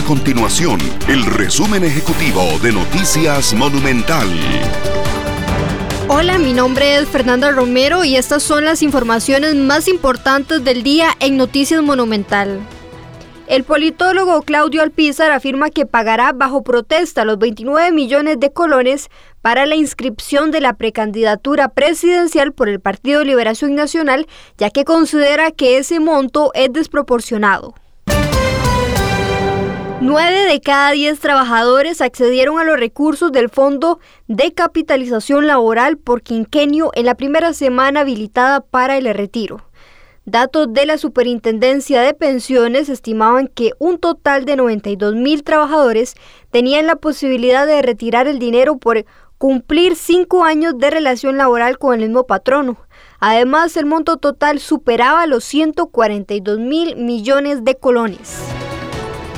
continuación el resumen ejecutivo de Noticias Monumental. Hola, mi nombre es Fernanda Romero y estas son las informaciones más importantes del día en Noticias Monumental. El politólogo Claudio Alpizar afirma que pagará bajo protesta los 29 millones de colones para la inscripción de la precandidatura presidencial por el Partido Liberación Nacional, ya que considera que ese monto es desproporcionado. Nueve de cada diez trabajadores accedieron a los recursos del Fondo de Capitalización Laboral por quinquenio en la primera semana habilitada para el retiro. Datos de la Superintendencia de Pensiones estimaban que un total de 92 mil trabajadores tenían la posibilidad de retirar el dinero por cumplir cinco años de relación laboral con el mismo patrono. Además, el monto total superaba los 142 mil millones de colones.